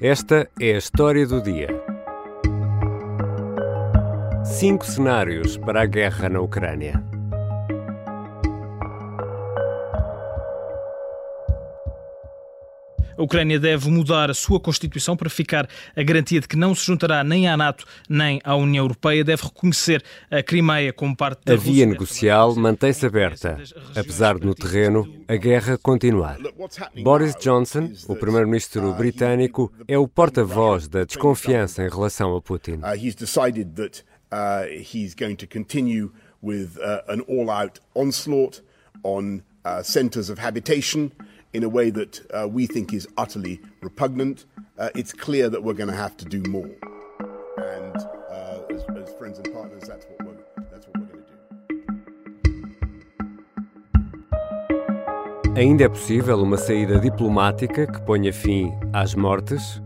Esta é a história do dia. Cinco cenários para a guerra na Ucrânia. A Ucrânia deve mudar a sua Constituição para ficar a garantia de que não se juntará nem à NATO nem à União Europeia. Deve reconhecer a Crimeia como parte da A via negocial mantém-se aberta, apesar de no terreno a guerra continuar. Boris Johnson, o primeiro-ministro britânico, é o porta-voz da desconfiança em relação a Putin. Uh, he's decided that uh, he's going to continue with uh, an all-out onslaught on uh, centres of habitation in a way that uh, we think is utterly repugnant. Uh, it's clear that we're going to have to do more, and uh, as, as friends and partners, that's what we're that's what we're going to do. Ainda é possível uma saída diplomática que ponha fim às mortes?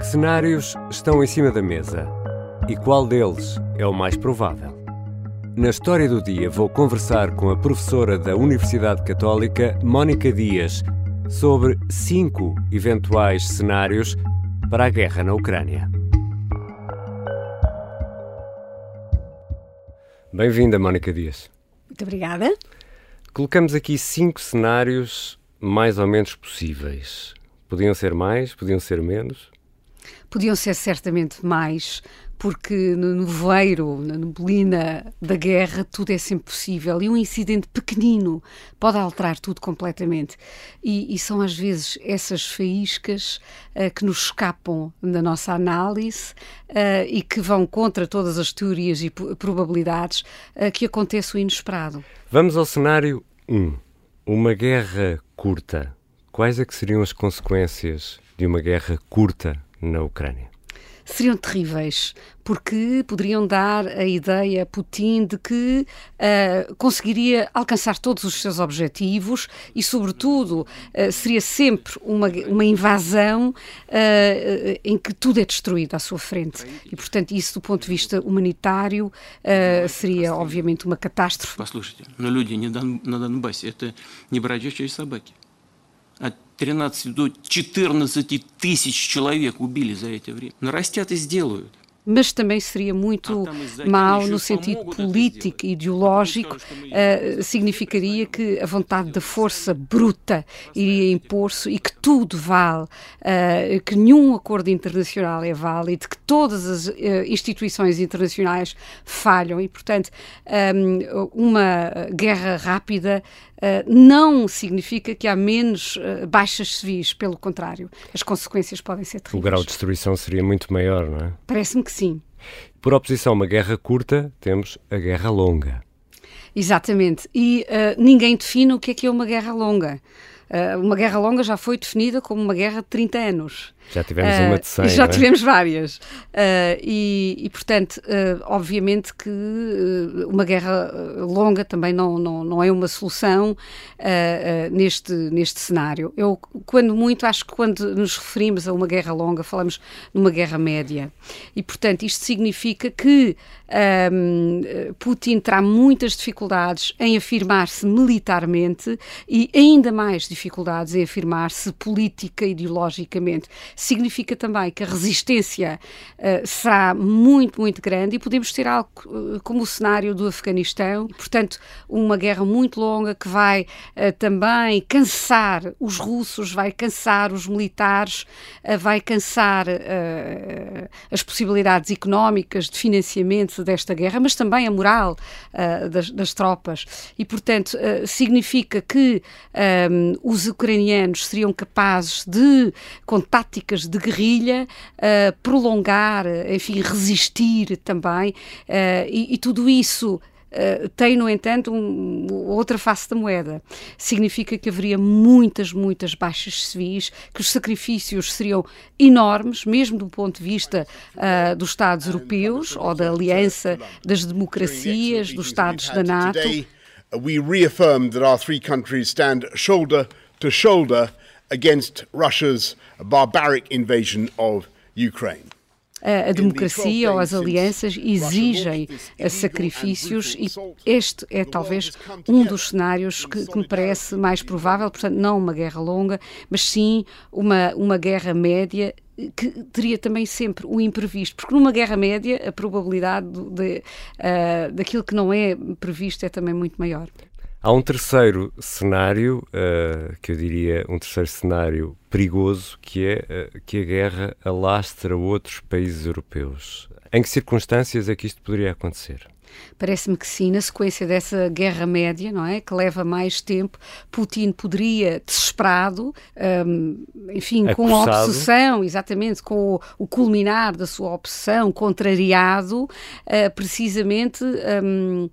Que cenários estão em cima da mesa? E qual deles é o mais provável? Na história do dia vou conversar com a professora da Universidade Católica, Mónica Dias, sobre cinco eventuais cenários para a guerra na Ucrânia. Bem-vinda, Mónica Dias. Muito obrigada. Colocamos aqui cinco cenários mais ou menos possíveis. Podiam ser mais, podiam ser menos. Podiam ser certamente mais, porque no nevoeiro, na neblina da guerra, tudo é sempre possível e um incidente pequenino pode alterar tudo completamente. E, e são às vezes essas faíscas uh, que nos escapam da nossa análise uh, e que vão contra todas as teorias e probabilidades uh, que acontece o inesperado. Vamos ao cenário 1. Uma guerra curta. Quais é que seriam as consequências de uma guerra curta na Ucrânia? seriam terríveis, porque poderiam dar a ideia a Putin de que uh, conseguiria alcançar todos os seus objetivos e, sobretudo, uh, seria sempre uma, uma invasão uh, em que tudo é destruído à sua frente. E, portanto, isso, do ponto de vista humanitário, seria, obviamente, uma catástrofe. Послушайте, но люди на Донбассе это не бродячие собаки. От 13 до 14 тысяч человек убили за это время. Нарастят и сделают. mas também seria muito mau no sentido político e ideológico, uh, significaria que a vontade da força bruta iria impor-se e que tudo vale, uh, que nenhum acordo internacional é válido, que todas as uh, instituições internacionais falham e, portanto, um, uma guerra rápida não significa que há menos baixas civis, pelo contrário, as consequências podem ser terríveis. O grau de destruição seria muito maior, não é? Parece-me que sim. Por oposição a uma guerra curta, temos a guerra longa. Exatamente. E uh, ninguém define o que é que é uma guerra longa. Uh, uma guerra longa já foi definida como uma guerra de 30 anos. Já tivemos uma de 100, Já é? tivemos várias. Uh, e, e, portanto, uh, obviamente que uma guerra longa também não, não, não é uma solução neste, neste cenário. Eu, quando muito, acho que quando nos referimos a uma guerra longa, falamos numa guerra média. E, portanto, isto significa que um, Putin terá muitas dificuldades em afirmar-se militarmente e ainda mais dificuldades em afirmar-se política e ideologicamente significa também que a resistência uh, será muito, muito grande e podemos ter algo uh, como o cenário do Afeganistão, portanto, uma guerra muito longa que vai uh, também cansar os russos, vai cansar os militares, vai cansar as possibilidades económicas de financiamento desta guerra, mas também a moral das, das, tropas. E, portanto, significa que um, os ucranianos seriam capazes de, com táticas de guerrilha, uh, prolongar, enfim, resistir também, uh, e, e, tudo isso Uh, tem, no entanto, um, outra face da moeda. Significa que haveria muitas, muitas baixas civis, que os sacrifícios seriam enormes, mesmo do ponto de vista uh, dos Estados europeus ou da aliança das democracias, dos Estados da NATO. We reaffirmed that our three countries stand shoulder to shoulder against Russia's barbaric invasion of Ukraine. a democracia ou as alianças exigem sacrifícios e este é talvez um dos cenários que, que, me parece mais provável, portanto não uma guerra longa, mas sim uma, uma guerra média que teria também sempre o imprevisto, porque numa guerra média a probabilidade de, uh, daquilo que não é previsto é também muito maior. Há um terceiro cenário, uh, que eu diria um terceiro cenário perigoso, que é uh, que a guerra alastra outros países europeus. Em que circunstâncias é que isto poderia acontecer? Parece-me que sim, na sequência dessa guerra média, não é? Que leva mais tempo, Putin poderia, desesperado, um, enfim, Acusado. com a obsessão, exatamente, com o, o, culminar da sua obsessão, contrariado, uh, precisamente um,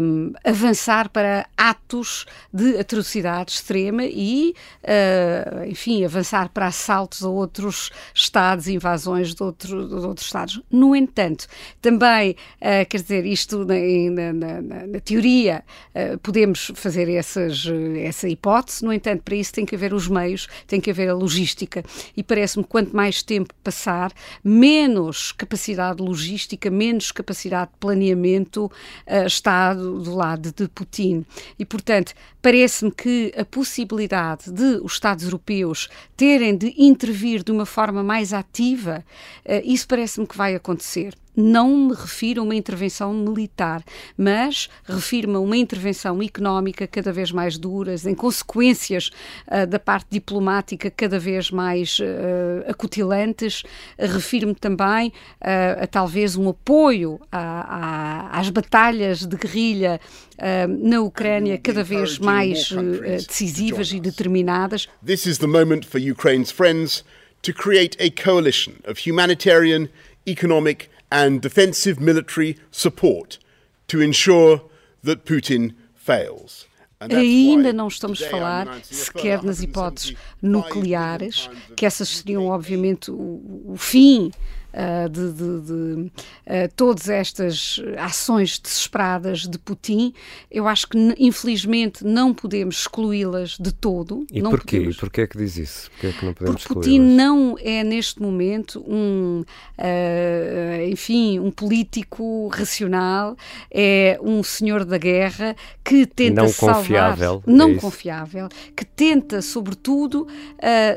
um, avançar para atos de atrocidade extrema e, uh, enfim, avançar para assaltos a outros Estados, invasões de, outro, de outros Estados. No entanto, também, uh, quer dizer, isto na, na, na, na teoria uh, podemos fazer essas, essa hipótese, no entanto, para isso tem que haver os meios, tem que haver a logística e parece-me que quanto mais tempo passar, menos capacidade logística, menos capacidade de planeamento uh, está do, do lado de Putin. E, portanto, parece-me que a possibilidade de os Estados europeus terem de intervir de uma forma mais ativa, uh, isso parece-me que vai acontecer não me refiro a uma intervenção militar, mas refiro-me a uma intervenção económica cada vez mais duras, em consequências uh, da parte diplomática cada vez mais uh, acutilantes. Refiro-me também uh, a talvez um apoio a, a, às batalhas de guerrilha na Ucrânia cada vez mais decisivas e determinadas. This is the moment for Ukraine's friends to create a coalition of humanitarian, economic and defensive military support to ensure that Putin fails. Ainda não estamos a falar sequer nas hipóteses nucleares, que essas seriam, obviamente, o, o fim de, de, de uh, todas estas ações desesperadas de Putin, eu acho que infelizmente não podemos excluí-las de todo. E não porquê? Podemos... porquê é que diz isso? Porquê é que não podemos Porque Putin não é neste momento um, uh, enfim, um político racional, é um senhor da guerra que tenta não salvar, confiável, não é confiável, que tenta sobretudo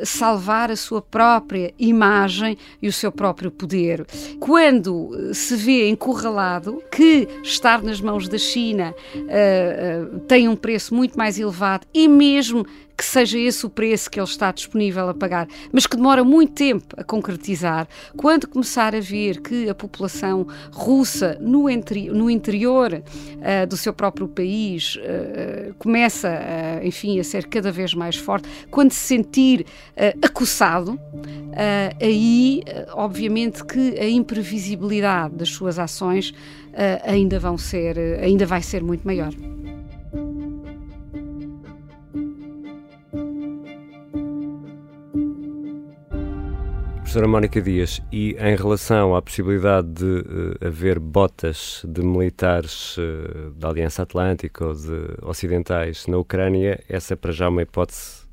salvar a sua própria imagem e o seu próprio poder poder. Quando eh, se vê encurralado que estar nas mãos da China uh, uh, tem um preço muito mais elevado e mesmo que seja esse o preço que ele está disponível a pagar, mas que demora muito tempo a concretizar, quando começar a ver que a população russa no, no interior uh, do seu próprio país uh, começa, uh, enfim, a ser cada vez mais forte, quando se sentir acossado, aí, obviamente, que a imprevisibilidade das suas ações ainda vão ser, ainda vai ser muito maior. Professora Mónica Dias, e em relação à possibilidade de uh, haver botas de militares uh, da Aliança Atlântica ou de ocidentais na Ucrânia, essa é para já uma hipótese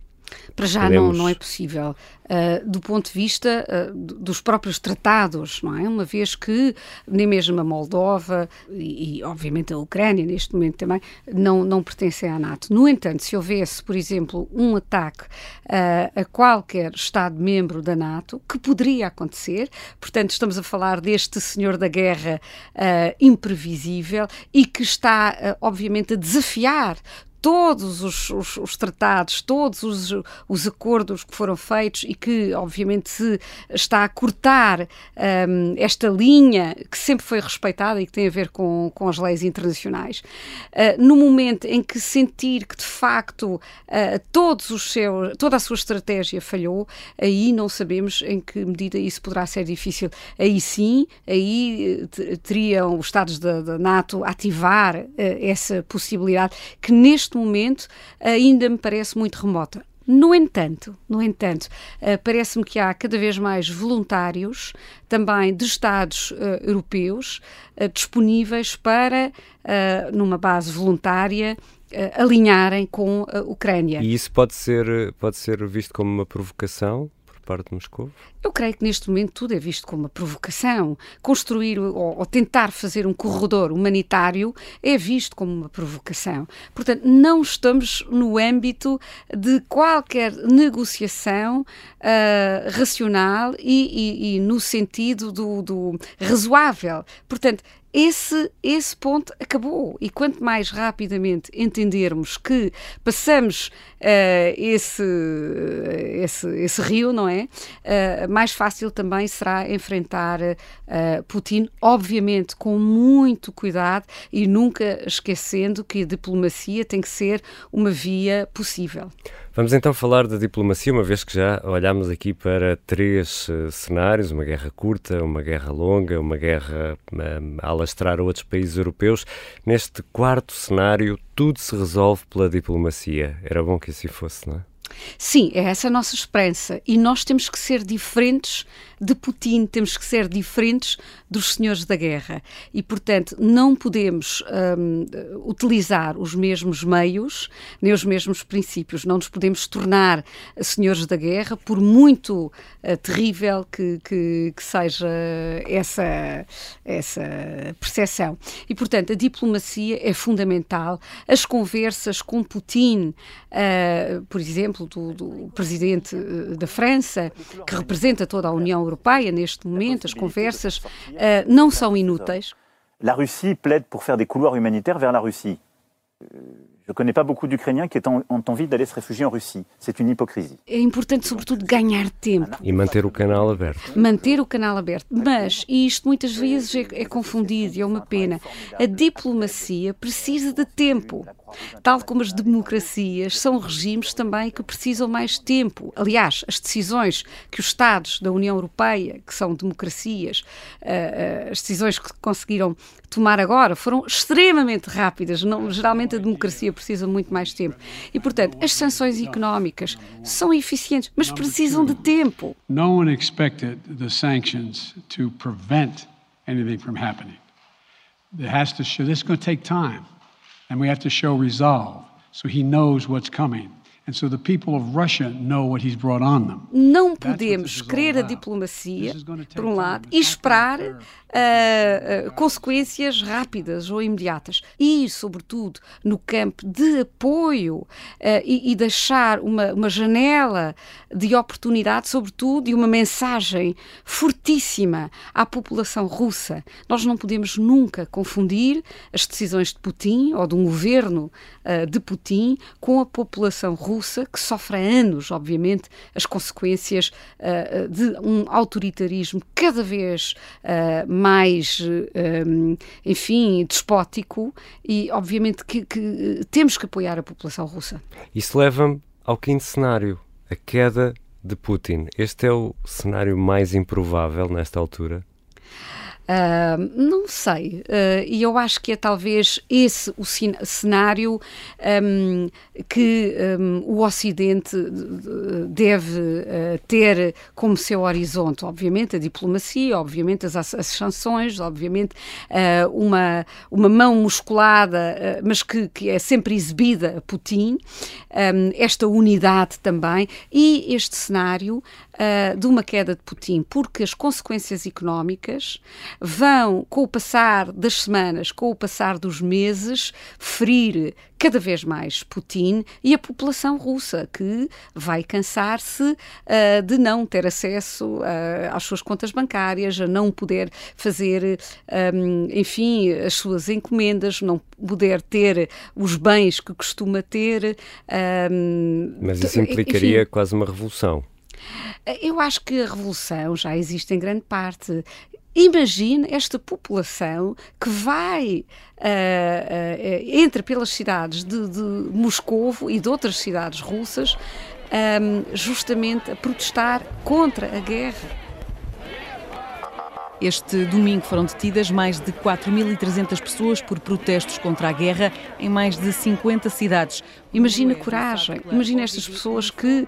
para já não, não é possível. Uh, do ponto de vista uh, dos próprios tratados, não é? Uma vez que nem mesmo a Moldova e, e, obviamente a Ucrânia neste momento também não, não pertencem à NATO. No entanto, se houvesse, por exemplo, um ataque uh, a qualquer Estado-membro da NATO, que poderia acontecer, portanto estamos a falar deste senhor da guerra imprevisível e que está, obviamente, a desafiar todos os, os, os tratados, todos os, os, acordos que foram feitos e que, obviamente, se está a cortar um, esta linha que sempre foi respeitada e que tem a ver com, com as leis internacionais. Uh, no momento em que sentir que, de facto, uh, todos os seus, toda a sua estratégia falhou, aí não sabemos em que medida isso poderá ser difícil. Aí sim, aí eh, teriam os Estados da, NATO ativar uh, essa possibilidade que neste neste momento ainda me parece muito remota. No entanto, no entanto, uh, parece-me que há cada vez mais voluntários, também de Estados uh, europeus, uh, disponíveis para, numa base voluntária, alinharem com a Ucrânia. E isso pode ser, pode ser visto como uma provocação parte de Moscou? Eu creio que neste momento tudo é visto como uma provocação. Construir ou, ou, tentar fazer um corredor humanitário é visto como uma provocação. Portanto, não estamos no âmbito de qualquer negociação uh, racional e, e, e, no sentido do, do razoável. Portanto, esse, esse ponto acabou. E quanto mais rapidamente entendermos que passamos uh, esse, esse, esse rio, não é? Uh, mais fácil também será enfrentar uh, Putin, obviamente com muito cuidado e nunca esquecendo que a diplomacia tem que ser uma via possível. Vamos então falar da diplomacia, uma vez que já olhámos aqui para três uh, cenários: uma guerra curta, uma guerra longa, uma guerra a alastrar outros países europeus. Neste quarto cenário, tudo se resolve pela diplomacia. Era bom que assim fosse, não é? Sim, é essa a nossa esperança. E nós temos que ser diferentes de Putin, temos que ser diferentes dos senhores da guerra. E, portanto, não podemos um, utilizar os mesmos meios, nem os mesmos princípios. Não nos podemos tornar senhores da guerra, por muito uh, terrível que, que, que, seja essa, essa percepção. E, portanto, a diplomacia é fundamental. As conversas com Putin, uh, por exemplo, do, do presidente uh, da França, que representa toda a União Europeia neste momento, as conversas uh, não são inúteis. La Russie plaide pour faire des couloirs humanitaires vers la Russie. Je ne connais pas beaucoup d'Ukrainiens qui ont, ont envie d'aller se réfugier en Russie. C'est une hypocrisie. É importante, sobretudo, ganhar tempo. E manter o canal aberto. Manter o canal aberto. Mas, e isto muitas vezes é, é confundido e é uma pena, a diplomacia precisa de tempo. Tal como as democracias são regimes também que precisam mais tempo. Aliás, as decisões que os Estados da União Europeia, que são democracias, uh, uh, as decisões que conseguiram tomar agora foram extremamente rápidas. Não, geralmente a democracia precisa muito mais tempo. E, portanto, as sanções económicas são eficientes, mas precisam de tempo. No one expected the sanctions to prevent anything from happening. It has. And we have to show resolve so he knows what's coming. And so the people of Russia know what he's brought on them. Não podemos querer a diplomacia, por um lado, e esperar uh, uh, consequências rápidas ou imediatas. E, sobretudo, no campo de apoio uh, e, e, deixar uma, uma janela de oportunidade, sobretudo, e uma mensagem fortíssima à população russa. Nós não podemos nunca confundir as decisões de Putin ou de um governo de Putin com a população russa russa, que sofre há anos, obviamente, as consequências uh, de um autoritarismo cada vez uh, mais, enfim, despótico e, obviamente, que, que temos que apoiar a população russa. Isso leva-me ao quinto cenário, a queda de Putin. Este é o cenário mais improvável nesta altura? Uh, não sei, uh, e eu acho que é talvez esse o cenário um, que um, o Ocidente deve uh, ter como seu horizonte. Obviamente a diplomacia, obviamente as, as sanções, obviamente uma, uma mão musculada, mas que, que, é sempre exibida a Putin, um, esta unidade também, e este cenário de uma queda de Putin, porque as consequências económicas vão, com o passar das semanas, com o passar dos meses, ferir cada vez mais Putin e a população russa, que vai cansar-se uh, de não ter acesso uh, às suas contas bancárias, a não poder fazer, um, enfim, as suas encomendas, não poder ter os bens que costuma ter. Um, Mas isso implicaria enfim, quase uma revolução. Eu acho que a revolução já existe em grande parte. Imagine esta população que vai, uh, uh, entra pelas cidades de, de Moscovo e de outras cidades russas, um, justamente a protestar contra a guerra. Este domingo foram detidas mais de 4.300 pessoas por protestos contra a guerra em mais de 50 cidades. Imagina coragem, imagina estas pessoas que, uh,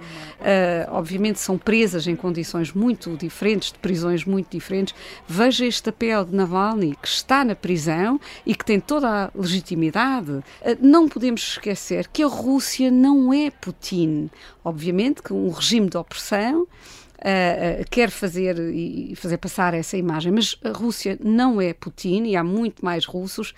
obviamente, são presas em condições muito diferentes, de prisões muito diferentes. Veja este papel de Navalny, que está na prisão e que tem toda a legitimidade. Uh, não podemos esquecer que a Rússia não é Putin. Obviamente que um regime de opressão uh, quer fazer e fazer passar essa imagem, mas a Rússia não é Putin e há muito mais russos,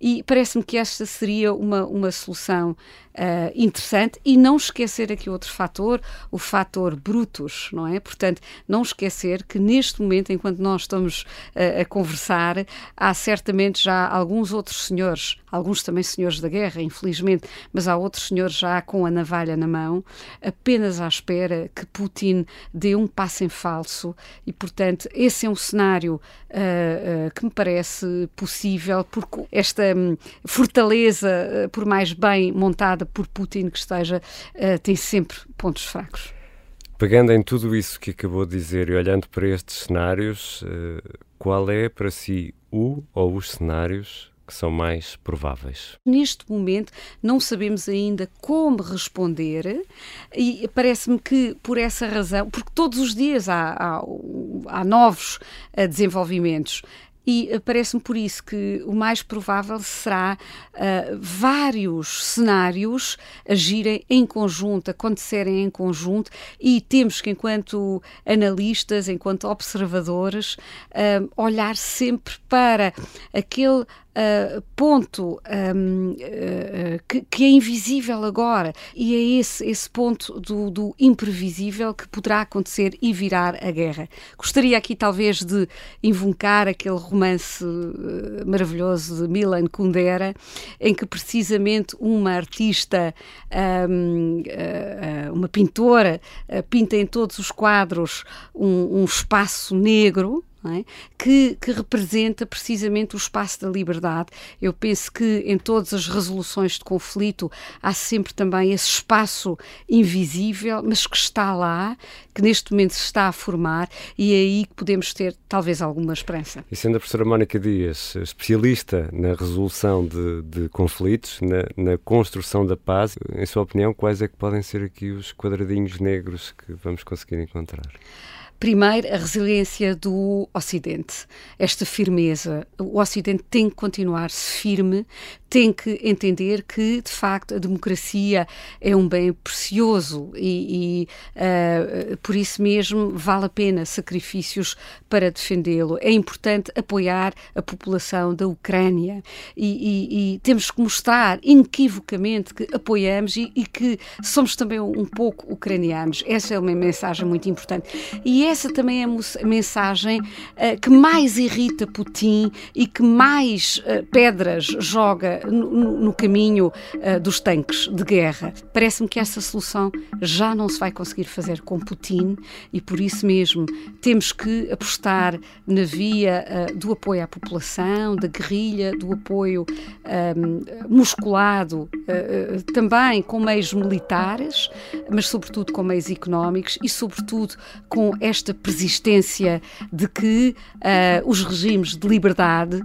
e parece-me que esta seria uma, uma solução Uh, interessante. E não esquecer aqui outro fator, o fator brutus, não é? Portanto, não esquecer que neste momento, enquanto nós estamos uh, a conversar, há certamente já alguns outros senhores, alguns também senhores da guerra, infelizmente, mas há outros senhores já com a navalha na mão, apenas à espera que Putin dê um passo em falso e, portanto, esse é um cenário uh, uh, que me parece possível, porque esta um, fortaleza, uh, por mais bem montada por Putin que esteja, tem sempre pontos fracos. Pegando em tudo isso que acabou de dizer e olhando para estes cenários, qual é para si o ou os cenários que são mais prováveis? Neste momento não sabemos ainda como responder e parece-me que por essa razão, porque todos os dias há, há, há novos eh, desenvolvimentos e eh, parece-me por isso que o mais provável será uh, vários cenários agirem em conjunto, acontecerem em conjunto, e temos que, enquanto analistas, enquanto observadores, uh, olhar sempre para aquele Uh, ponto um, uh, que, que, é invisível agora e é esse, esse ponto do, do, imprevisível que poderá acontecer e virar a guerra. Gostaria aqui talvez de invocar aquele romance uh, maravilhoso de Milan Kundera, em que precisamente uma artista, um, uma pintora, pinta em todos os quadros um, um espaço negro é? que, que, representa precisamente o espaço da liberdade. Eu penso que em todas as resoluções de conflito há sempre também esse espaço invisível, mas que está lá, que neste momento se está a formar e é aí que podemos ter talvez alguma esperança. E sendo a professora Mónica Dias especialista na resolução de, de conflitos, na, na construção da paz, em sua opinião, quais é que podem ser aqui os quadradinhos negros que vamos conseguir encontrar? Primeiro, a resiliência do Ocidente, esta firmeza. O Ocidente tem que continuar-se firme, tem que entender que, de facto, a democracia é um bem precioso e, e uh, por isso mesmo vale a pena sacrifícios para defendê-lo. É importante apoiar a população da Ucrânia e, e, e temos que mostrar inequivocamente que apoiamos e, que somos também um pouco ucranianos. Essa é uma mensagem muito importante. E essa também é a mensagem uh, que mais irrita Putin e que mais uh, pedras joga no, no caminho uh, dos tanques de guerra. Parece-me que essa solução já não se vai conseguir fazer com Putin e por isso mesmo temos que apostar na via do apoio à população, da guerrilha, do apoio um, musculado, também com meios militares, mas sobretudo com meios económicos e sobretudo com esta persistência de que os regimes de liberdade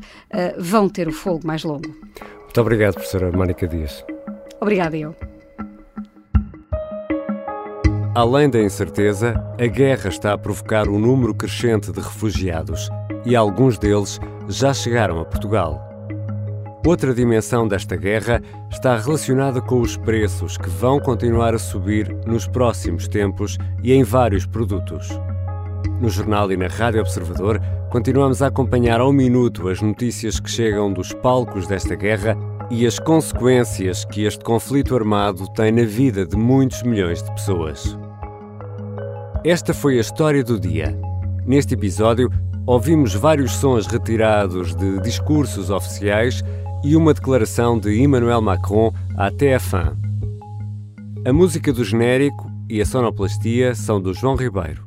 vão ter o fogo mais longo. Muito obrigado, professora Mónica Dias. Obrigada eu. Além da incerteza, a guerra está a provocar um número crescente de refugiados e alguns deles já chegaram a Portugal. Outra dimensão desta guerra está relacionada com os preços que vão continuar a subir nos próximos tempos e em vários produtos. No jornal e na Rádio Observador, continuamos a acompanhar ao minuto as notícias que chegam dos palcos desta guerra e as consequências que este conflito armado tem na vida de muitos milhões de pessoas. Esta foi a história do dia. Neste episódio, ouvimos vários sons retirados de discursos oficiais e uma declaração de Emmanuel Macron à TF1. A música do genérico e a sonoplastia são do João Ribeiro.